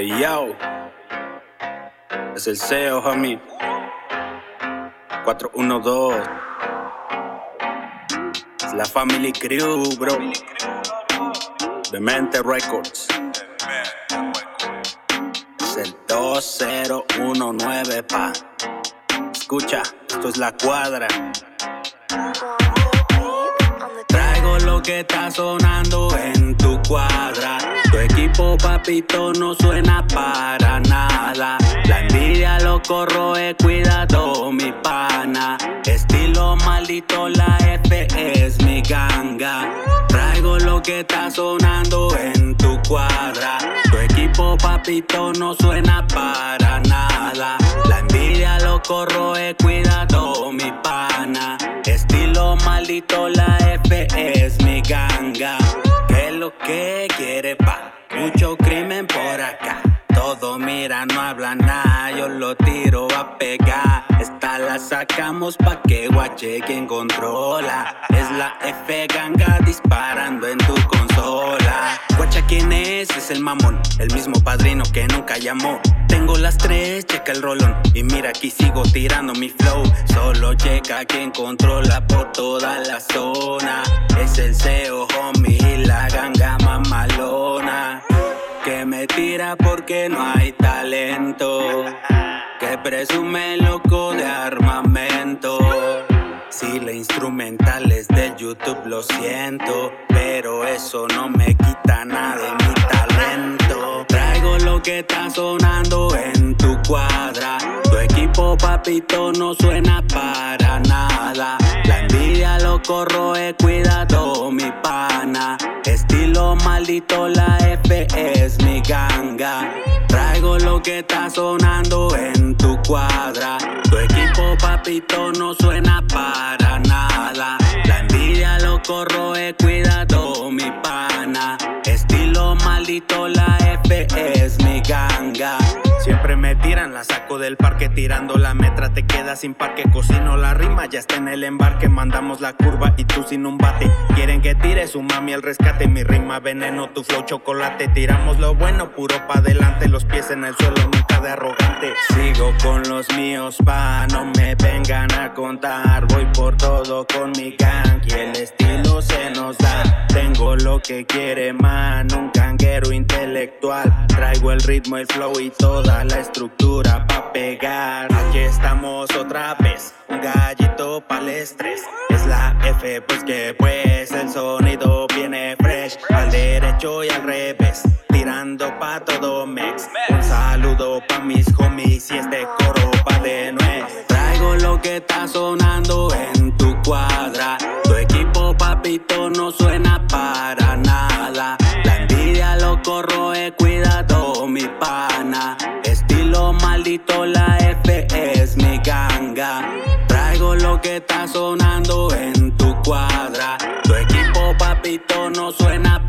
Hey es el CEO, homie. 412. Es la Family Crew, bro. Demente Records. Es el 2019, pa. Escucha, esto es la cuadra. Traigo lo que está sonando en tu cuadra. Tu equipo, papito, no suena para nada. La envidia lo corroe, cuidado, mi pana. Estilo maldito, la F es mi ganga. Traigo lo que está sonando en tu cuadra. Tu equipo, papito, no suena para nada. La envidia lo corroe, cuidado, mi pana. Estilo maldito, la F es que quiere, pa? Mucho crimen por acá. Todo mira, no habla nada, yo lo tiro a pegar. Esta la sacamos pa' que guache quien controla. Es la F ganga disparando en tu consola. Guacha quién es, es el mamón, el mismo padrino que nunca llamó. Tengo las tres, checa el rolón. Y mira aquí sigo tirando mi flow. Solo checa quien controla por toda la zona. Es el CEO, homie, porque no hay talento. Que presume loco de armamento. Si la instrumental es de YouTube, lo siento. Pero eso no me quita nada de mi talento. Traigo lo que está sonando en tu cuadra. Tu equipo, papito, no suena para nada. La envidia lo corroe, cuidado, maldito, la F es mi ganga. Traigo lo que está sonando en tu cuadra. Tu equipo, papito, no suena para nada. La envidia lo corroe, cuidado, mi pana. Estilo maldito, la F. Siempre me tiran, la saco del parque tirando la metra, te quedas sin parque, cocino la rima, ya está en el embarque, mandamos la curva y tú sin un bate. Quieren que tire su mami al rescate, mi rima veneno, tu flow chocolate, tiramos lo bueno, puro pa' adelante, los pies en el suelo, nunca de arrogante. Sigo con los míos, pa, no me vengan a contar, voy por todo con mi gang y el estilo se nos da. Tengo lo que quiere man, un canguero intelectual, traigo el ritmo, el flow y toda la estructura pa' pegar. Aquí estamos otra vez, un gallito pa'l estrés. Es la F, pues que pues el sonido viene fresh, al derecho y al revés, tirando pa' todo mex. Un saludo pa' mis homies y este coro pa' de nuez. Traigo lo que está sonando en tu cuadra. Tu equipo, papito, no suena Traigo lo que está sonando en tu cuadra. Tu equipo, papito, no suena